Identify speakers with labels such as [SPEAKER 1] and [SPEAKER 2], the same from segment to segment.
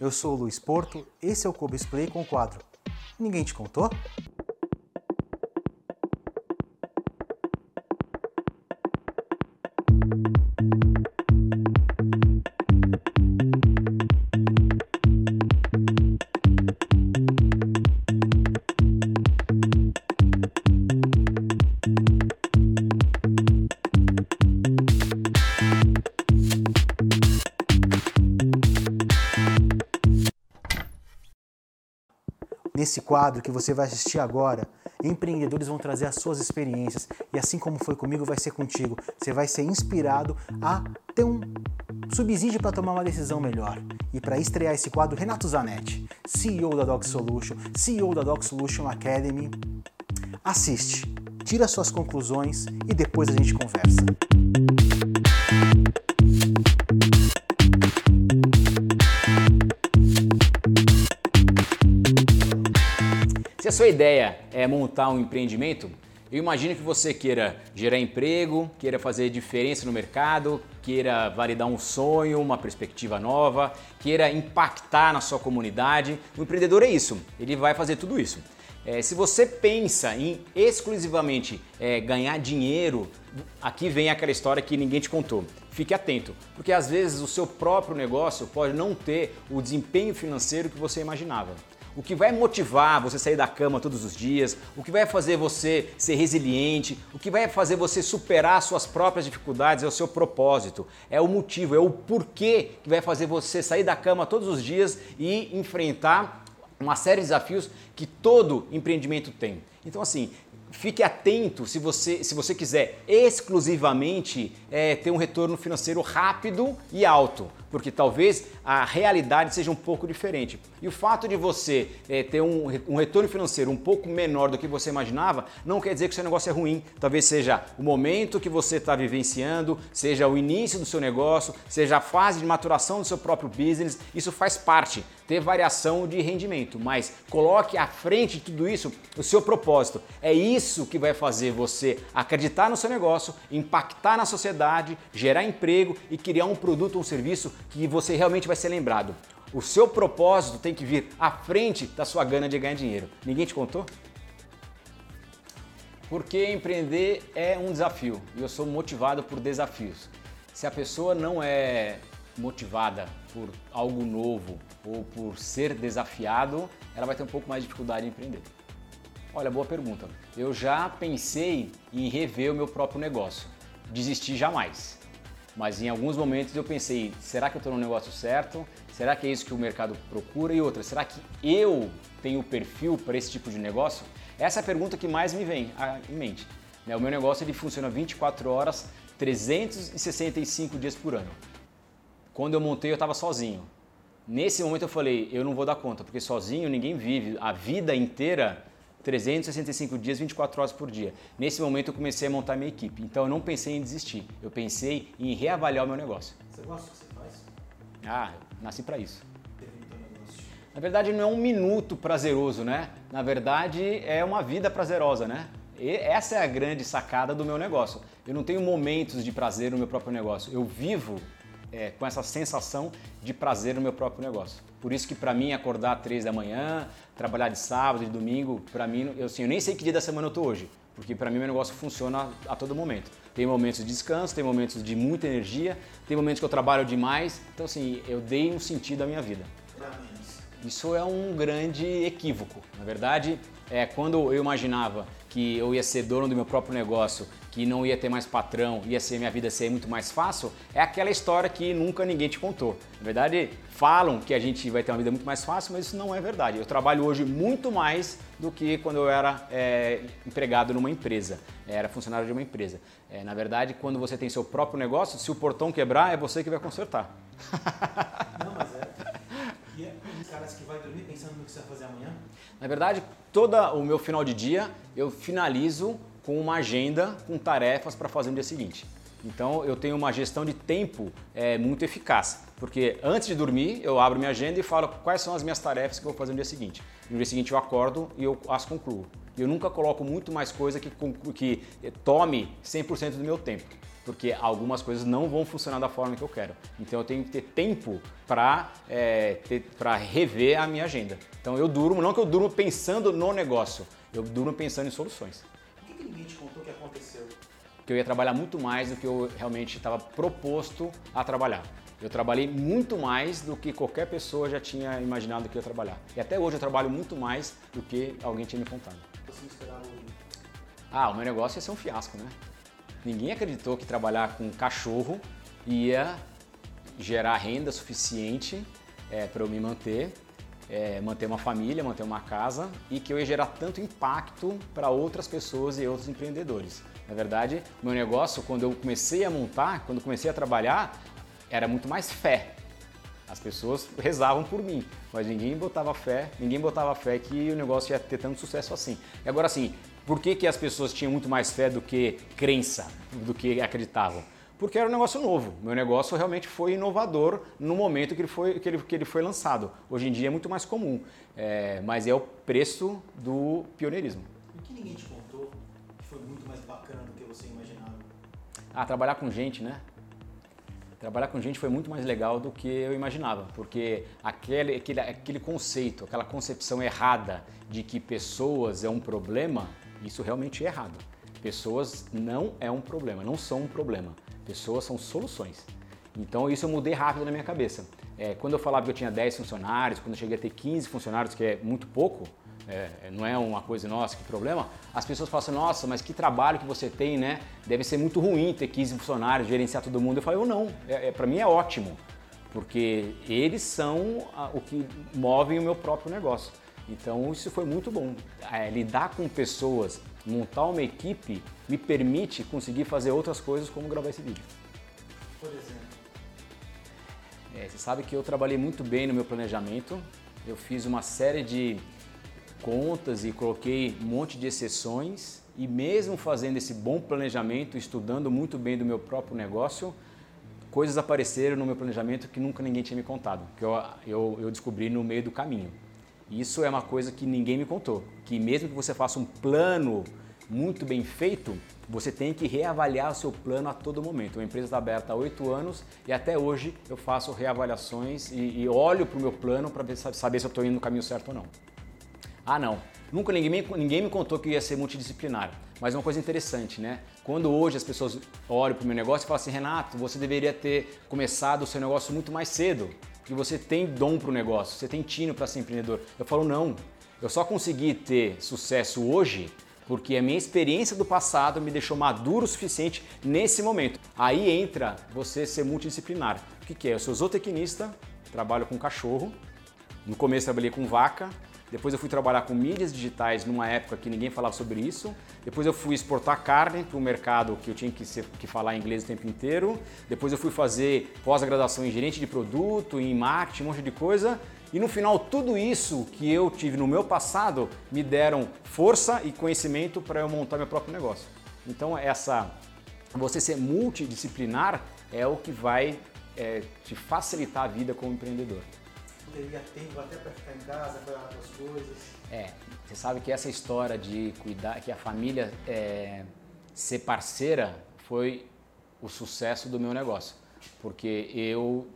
[SPEAKER 1] Eu sou o Luiz Porto, esse é o Kobe Play com o quadro Ninguém te contou? Nesse quadro que você vai assistir agora, empreendedores vão trazer as suas experiências e assim como foi comigo, vai ser contigo. Você vai ser inspirado a ter um subsídio para tomar uma decisão melhor. E para estrear esse quadro, Renato Zanetti, CEO da Doc Solution, CEO da Doc Solution Academy, assiste, tira suas conclusões e depois a gente conversa.
[SPEAKER 2] Sua ideia é montar um empreendimento, eu imagino que você queira gerar emprego, queira fazer diferença no mercado, queira validar um sonho, uma perspectiva nova, queira impactar na sua comunidade. O empreendedor é isso, ele vai fazer tudo isso. É, se você pensa em exclusivamente é, ganhar dinheiro, aqui vem aquela história que ninguém te contou. Fique atento, porque às vezes o seu próprio negócio pode não ter o desempenho financeiro que você imaginava o que vai motivar você sair da cama todos os dias, o que vai fazer você ser resiliente, o que vai fazer você superar suas próprias dificuldades? É o seu propósito, é o motivo, é o porquê que vai fazer você sair da cama todos os dias e enfrentar uma série de desafios que todo empreendimento tem. Então, assim, fique atento se você, se você quiser exclusivamente é, ter um retorno financeiro rápido e alto porque talvez a realidade seja um pouco diferente. E o fato de você é, ter um, um, retorno financeiro um pouco menor do que você imaginava, não quer dizer que o seu negócio é ruim. Talvez seja o momento que você está vivenciando, seja o início do seu negócio, seja a fase de maturação do seu próprio business. Isso faz parte, ter variação de rendimento. Mas coloque à frente de tudo isso o seu propósito. É isso que vai fazer você acreditar no seu negócio, impactar na sociedade, gerar emprego e criar um produto ou um serviço que você realmente vai ser lembrado. O seu propósito tem que vir à frente da sua gana de ganhar dinheiro. Ninguém te contou? Porque empreender é um desafio e eu sou motivado por desafios. Se a pessoa não é motivada por algo novo ou por ser desafiado, ela vai ter um pouco mais de dificuldade em empreender. Olha, boa pergunta. Eu já pensei em rever o meu próprio negócio. Desistir jamais. Mas em alguns momentos eu pensei, será que eu estou no negócio certo? Será que é isso que o mercado procura? E outra, será que eu tenho perfil para esse tipo de negócio? Essa é a pergunta que mais me vem em mente. Né, o meu negócio ele funciona 24 horas, 365 dias por ano. Quando eu montei eu estava sozinho. Nesse momento eu falei, eu não vou dar conta, porque sozinho ninguém vive a vida inteira 365 dias, 24 horas por dia. Nesse momento eu comecei a montar minha equipe. Então eu não pensei em desistir. Eu pensei em reavaliar o meu negócio.
[SPEAKER 1] Você gosta do que você faz?
[SPEAKER 2] Ah, nasci para isso. Na verdade não é um minuto prazeroso, né? Na verdade é uma vida prazerosa, né? E essa é a grande sacada do meu negócio. Eu não tenho momentos de prazer no meu próprio negócio. Eu vivo é, com essa sensação de prazer no meu próprio negócio. Por isso que para mim acordar às três da manhã, trabalhar de sábado, de domingo, para mim, eu, assim, eu nem sei que dia da semana eu tô hoje, porque para mim meu negócio funciona a, a todo momento. Tem momentos de descanso, tem momentos de muita energia, tem momentos que eu trabalho demais, então assim, eu dei um sentido à minha vida. Isso é um grande equívoco. Na verdade, é quando eu imaginava que eu ia ser dono do meu próprio negócio, que não ia ter mais patrão, ia ser minha vida ser muito mais fácil, é aquela história que nunca ninguém te contou. Na verdade, falam que a gente vai ter uma vida muito mais fácil, mas isso não é verdade. Eu trabalho hoje muito mais do que quando eu era é, empregado numa empresa, era funcionário de uma empresa. É, na verdade, quando você tem seu próprio negócio, se o portão quebrar, é você que vai consertar.
[SPEAKER 1] Não, mas é. E é caras que vai dormir pensando no que você vai fazer amanhã?
[SPEAKER 2] Na verdade, todo o meu final de dia eu finalizo com uma agenda com tarefas para fazer no dia seguinte. Então eu tenho uma gestão de tempo é, muito eficaz, porque antes de dormir eu abro minha agenda e falo quais são as minhas tarefas que eu vou fazer no dia seguinte. No dia seguinte eu acordo e eu as concluo. Eu nunca coloco muito mais coisa que, que tome 100% do meu tempo porque algumas coisas não vão funcionar da forma que eu quero. Então eu tenho que ter tempo para é, rever a minha agenda. Então eu durmo, não que eu durmo pensando no negócio, eu durmo pensando em soluções.
[SPEAKER 1] O que, que ninguém te contou que aconteceu?
[SPEAKER 2] Que eu ia trabalhar muito mais do que eu realmente estava proposto a trabalhar. Eu trabalhei muito mais do que qualquer pessoa já tinha imaginado que eu ia trabalhar. E até hoje eu trabalho muito mais do que alguém tinha me contado.
[SPEAKER 1] Você esperava ouvir?
[SPEAKER 2] Ah, o meu negócio ia ser um fiasco, né? Ninguém acreditou que trabalhar com cachorro ia gerar renda suficiente é, para eu me manter, é, manter uma família, manter uma casa e que eu ia gerar tanto impacto para outras pessoas e outros empreendedores. Na verdade, meu negócio, quando eu comecei a montar, quando comecei a trabalhar, era muito mais fé. As pessoas rezavam por mim, mas ninguém botava fé, ninguém botava fé que o negócio ia ter tanto sucesso assim. E agora assim, por que, que as pessoas tinham muito mais fé do que crença, do que acreditavam? Porque era um negócio novo. Meu negócio realmente foi inovador no momento que ele foi, que ele, que ele foi lançado. Hoje em dia é muito mais comum, é, mas é o preço do pioneirismo.
[SPEAKER 1] O que ninguém te contou que foi muito mais bacana do que você imaginava?
[SPEAKER 2] Ah, trabalhar com gente, né? trabalhar com gente foi muito mais legal do que eu imaginava, porque aquele, aquele, aquele conceito, aquela concepção errada de que pessoas é um problema, isso realmente é errado. Pessoas não é um problema, não são um problema. Pessoas são soluções. Então isso eu mudei rápido na minha cabeça. É, quando eu falava que eu tinha 10 funcionários, quando eu cheguei a ter 15 funcionários, que é muito pouco, é, não é uma coisa, nossa, que problema, as pessoas falam assim, nossa, mas que trabalho que você tem, né? Deve ser muito ruim ter 15 funcionários, gerenciar todo mundo. Eu falei, eu não, é, é para mim é ótimo, porque eles são a, o que movem o meu próprio negócio. Então isso foi muito bom. É, lidar com pessoas, montar uma equipe, me permite conseguir fazer outras coisas como gravar esse vídeo.
[SPEAKER 1] Por exemplo?
[SPEAKER 2] É, você sabe que eu trabalhei muito bem no meu planejamento. Eu fiz uma série de contas e coloquei um monte de exceções e mesmo fazendo esse bom planejamento, estudando muito bem do meu próprio negócio, coisas apareceram no meu planejamento que nunca ninguém tinha me contado, que eu, eu, eu descobri no meio do caminho. Isso é uma coisa que ninguém me contou, que mesmo que você faça um plano muito bem feito, você tem que reavaliar o seu plano a todo momento. A empresa está aberta há oito anos e até hoje eu faço reavaliações e, e olho para o meu plano para saber se eu estou indo no caminho certo ou não. Ah, não. Nunca ninguém ninguém me contou que ia ser multidisciplinar. Mas uma coisa interessante, né? Quando hoje as pessoas olham para o meu negócio e falam assim, Renato, você deveria ter começado o seu negócio muito mais cedo, porque você tem dom para o negócio, você tem tino para ser empreendedor. Eu falo, não. Eu só consegui ter sucesso hoje porque a minha experiência do passado me deixou maduro o suficiente nesse momento. Aí entra você ser multidisciplinar. O que, que é? Eu sou zootecnista, trabalho com cachorro, no começo trabalhei com vaca, depois eu fui trabalhar com mídias digitais numa época que ninguém falava sobre isso. Depois eu fui exportar carne para o mercado que eu tinha que, ser, que falar inglês o tempo inteiro. Depois eu fui fazer pós-graduação em gerente de produto, em marketing, um monte de coisa. E no final, tudo isso que eu tive no meu passado me deram força e conhecimento para eu montar meu próprio negócio. Então, essa você ser multidisciplinar é o que vai é, te facilitar a vida como empreendedor
[SPEAKER 1] teria tempo até para ficar em casa, para as coisas.
[SPEAKER 2] É, você sabe que essa história de cuidar, que a família é, ser parceira foi o sucesso do meu negócio. Porque eu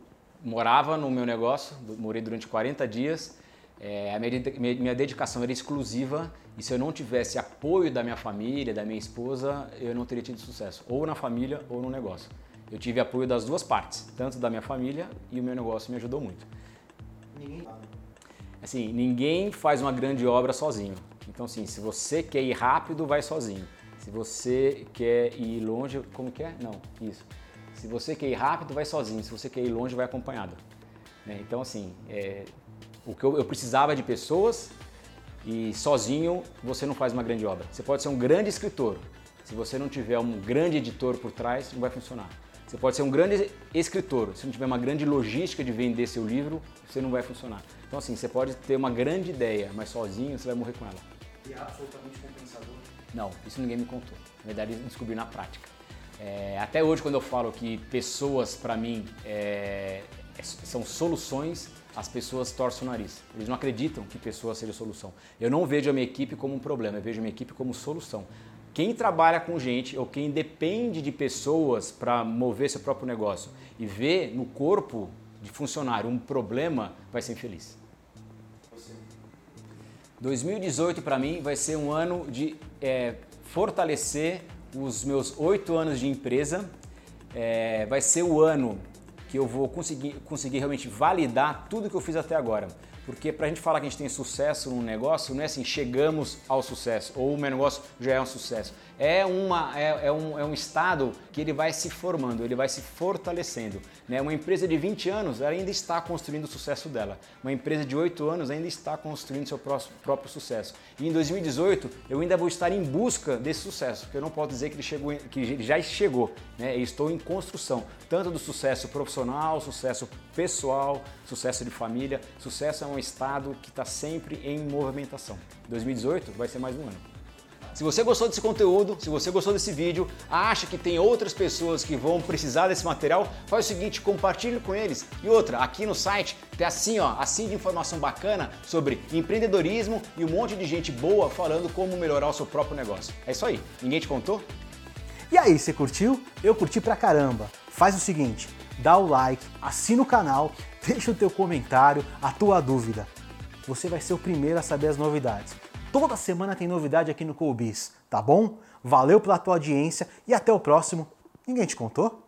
[SPEAKER 2] morava no meu negócio, morei durante 40 dias, é, a minha, minha dedicação era exclusiva e se eu não tivesse apoio da minha família, da minha esposa, eu não teria tido sucesso, ou na família ou no negócio. Eu tive apoio das duas partes, tanto da minha família e o meu negócio me ajudou muito.
[SPEAKER 1] Ninguém
[SPEAKER 2] Assim, ninguém faz uma grande obra sozinho. Então, assim, se você quer ir rápido, vai sozinho. Se você quer ir longe, como que é? Não, isso. Se você quer ir rápido, vai sozinho. Se você quer ir longe, vai acompanhado. Né? Então, assim, é, o que eu, eu precisava de pessoas e sozinho você não faz uma grande obra. Você pode ser um grande escritor. Se você não tiver um grande editor por trás, não vai funcionar. Você pode ser um grande escritor, se não tiver uma grande logística de vender seu livro, você não vai funcionar. Então assim, você pode ter uma grande ideia, mas sozinho você vai morrer com ela.
[SPEAKER 1] E é absolutamente compensador?
[SPEAKER 2] Não, isso ninguém me contou. Na verdade, eu descobri na prática. É, até hoje, quando eu falo que pessoas, para mim, é, é, são soluções, as pessoas torcem o nariz. Eles não acreditam que pessoas sejam solução. Eu não vejo a minha equipe como um problema, eu vejo a minha equipe como solução. Quem trabalha com gente ou quem depende de pessoas para mover seu próprio negócio e vê no corpo de funcionário um problema, vai ser infeliz. 2018 para mim vai ser um ano de é, fortalecer os meus oito anos de empresa. É, vai ser o ano que eu vou conseguir, conseguir realmente validar tudo que eu fiz até agora. Porque para a gente falar que a gente tem sucesso num negócio, não é assim, chegamos ao sucesso, ou o meu negócio já é um sucesso. É, uma, é, é, um, é um estado que ele vai se formando, ele vai se fortalecendo. Né? Uma empresa de 20 anos ainda está construindo o sucesso dela. Uma empresa de 8 anos ainda está construindo seu próximo, próprio sucesso. E em 2018 eu ainda vou estar em busca desse sucesso, porque eu não posso dizer que ele, chegou, que ele já chegou. Né? Eu estou em construção, tanto do sucesso profissional, sucesso pessoal, sucesso de família. Sucesso é um estado que está sempre em movimentação. 2018 vai ser mais um ano. Se você gostou desse conteúdo, se você gostou desse vídeo, acha que tem outras pessoas que vão precisar desse material, faz o seguinte, compartilhe com eles. E outra, aqui no site tem assim, ó, assim de informação bacana sobre empreendedorismo e um monte de gente boa falando como melhorar o seu próprio negócio. É isso aí. Ninguém te contou?
[SPEAKER 1] E aí, você curtiu? Eu curti pra caramba. Faz o seguinte, dá o like, assina o canal, deixa o teu comentário, a tua dúvida. Você vai ser o primeiro a saber as novidades. Toda semana tem novidade aqui no Coubis, tá bom? Valeu pela tua audiência e até o próximo. Ninguém te contou?